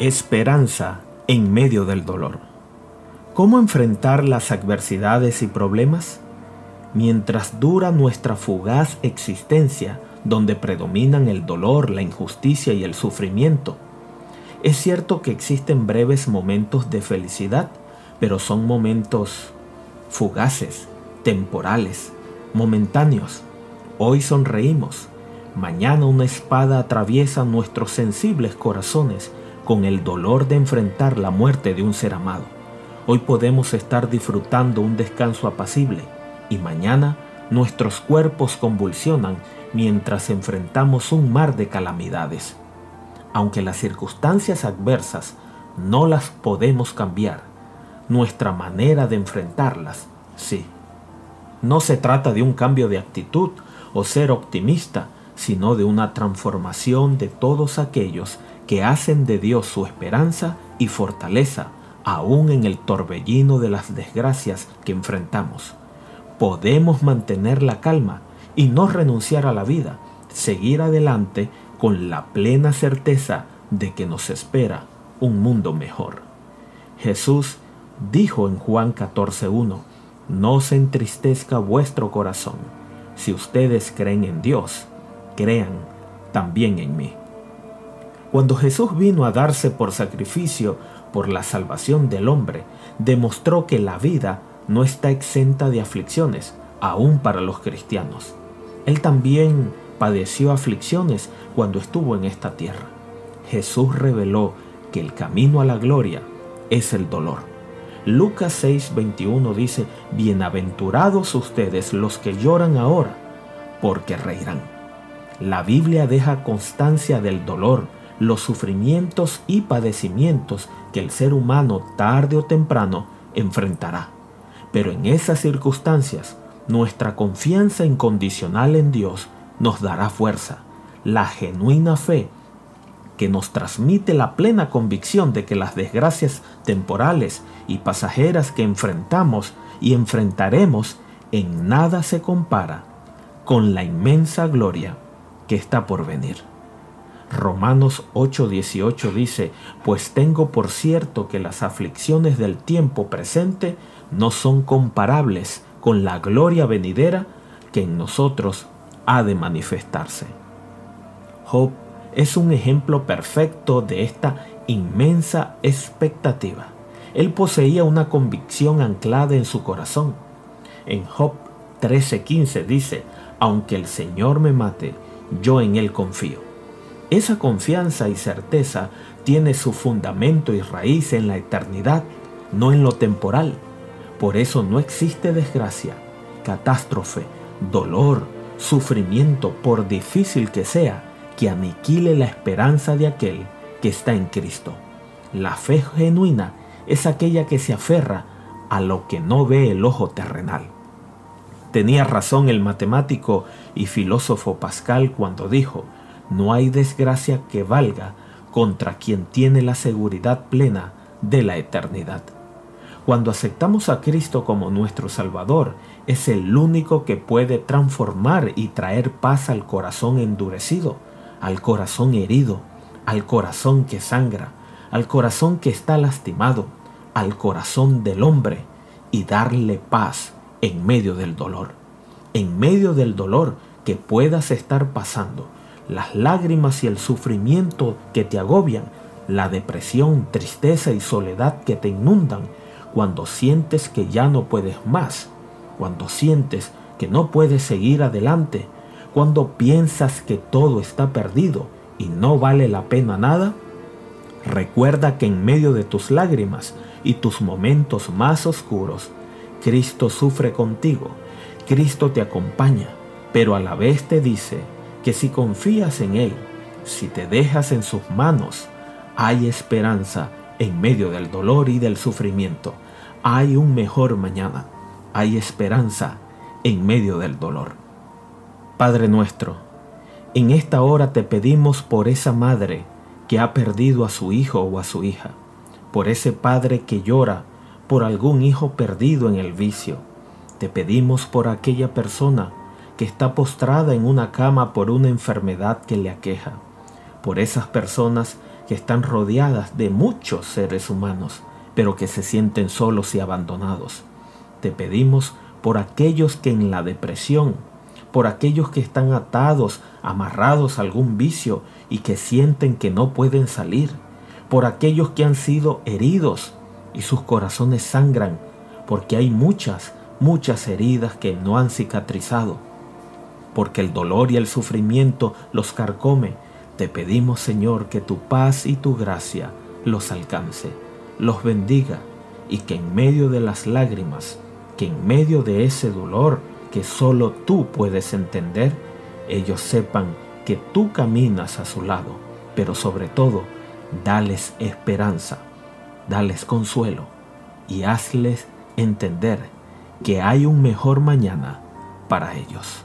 Esperanza en medio del dolor. ¿Cómo enfrentar las adversidades y problemas? Mientras dura nuestra fugaz existencia, donde predominan el dolor, la injusticia y el sufrimiento. Es cierto que existen breves momentos de felicidad, pero son momentos fugaces, temporales, momentáneos. Hoy sonreímos, mañana una espada atraviesa nuestros sensibles corazones con el dolor de enfrentar la muerte de un ser amado. Hoy podemos estar disfrutando un descanso apacible y mañana nuestros cuerpos convulsionan mientras enfrentamos un mar de calamidades. Aunque las circunstancias adversas no las podemos cambiar, nuestra manera de enfrentarlas, sí. No se trata de un cambio de actitud o ser optimista, sino de una transformación de todos aquellos que hacen de Dios su esperanza y fortaleza, aún en el torbellino de las desgracias que enfrentamos. Podemos mantener la calma y no renunciar a la vida, seguir adelante con la plena certeza de que nos espera un mundo mejor. Jesús dijo en Juan 14.1, no se entristezca vuestro corazón. Si ustedes creen en Dios, crean también en mí. Cuando Jesús vino a darse por sacrificio por la salvación del hombre, demostró que la vida no está exenta de aflicciones, aún para los cristianos. Él también padeció aflicciones cuando estuvo en esta tierra. Jesús reveló que el camino a la gloria es el dolor. Lucas 6:21 dice, Bienaventurados ustedes los que lloran ahora, porque reirán. La Biblia deja constancia del dolor, los sufrimientos y padecimientos que el ser humano tarde o temprano enfrentará. Pero en esas circunstancias, nuestra confianza incondicional en Dios nos dará fuerza, la genuina fe que nos transmite la plena convicción de que las desgracias temporales y pasajeras que enfrentamos y enfrentaremos en nada se compara con la inmensa gloria que está por venir. Romanos 8:18 dice, pues tengo por cierto que las aflicciones del tiempo presente no son comparables con la gloria venidera que en nosotros ha de manifestarse. Job es un ejemplo perfecto de esta inmensa expectativa. Él poseía una convicción anclada en su corazón. En Job 13:15 dice, aunque el Señor me mate, yo en Él confío. Esa confianza y certeza tiene su fundamento y raíz en la eternidad, no en lo temporal. Por eso no existe desgracia, catástrofe, dolor, sufrimiento, por difícil que sea, que aniquile la esperanza de aquel que está en Cristo. La fe genuina es aquella que se aferra a lo que no ve el ojo terrenal. Tenía razón el matemático y filósofo Pascal cuando dijo, no hay desgracia que valga contra quien tiene la seguridad plena de la eternidad. Cuando aceptamos a Cristo como nuestro Salvador, es el único que puede transformar y traer paz al corazón endurecido, al corazón herido, al corazón que sangra, al corazón que está lastimado, al corazón del hombre y darle paz en medio del dolor. En medio del dolor que puedas estar pasando, las lágrimas y el sufrimiento que te agobian, la depresión, tristeza y soledad que te inundan, cuando sientes que ya no puedes más, cuando sientes que no puedes seguir adelante, cuando piensas que todo está perdido y no vale la pena nada, recuerda que en medio de tus lágrimas y tus momentos más oscuros, Cristo sufre contigo, Cristo te acompaña, pero a la vez te dice que si confías en Él, si te dejas en sus manos, hay esperanza en medio del dolor y del sufrimiento. Hay un mejor mañana hay esperanza en medio del dolor. Padre nuestro, en esta hora te pedimos por esa madre que ha perdido a su hijo o a su hija, por ese padre que llora por algún hijo perdido en el vicio. Te pedimos por aquella persona que está postrada en una cama por una enfermedad que le aqueja, por esas personas que están rodeadas de muchos seres humanos, pero que se sienten solos y abandonados. Te pedimos por aquellos que en la depresión, por aquellos que están atados, amarrados a algún vicio y que sienten que no pueden salir, por aquellos que han sido heridos y sus corazones sangran, porque hay muchas, muchas heridas que no han cicatrizado, porque el dolor y el sufrimiento los carcome. Te pedimos, Señor, que tu paz y tu gracia los alcance, los bendiga y que en medio de las lágrimas, que en medio de ese dolor que solo tú puedes entender, ellos sepan que tú caminas a su lado, pero sobre todo, dales esperanza, dales consuelo y hazles entender que hay un mejor mañana para ellos.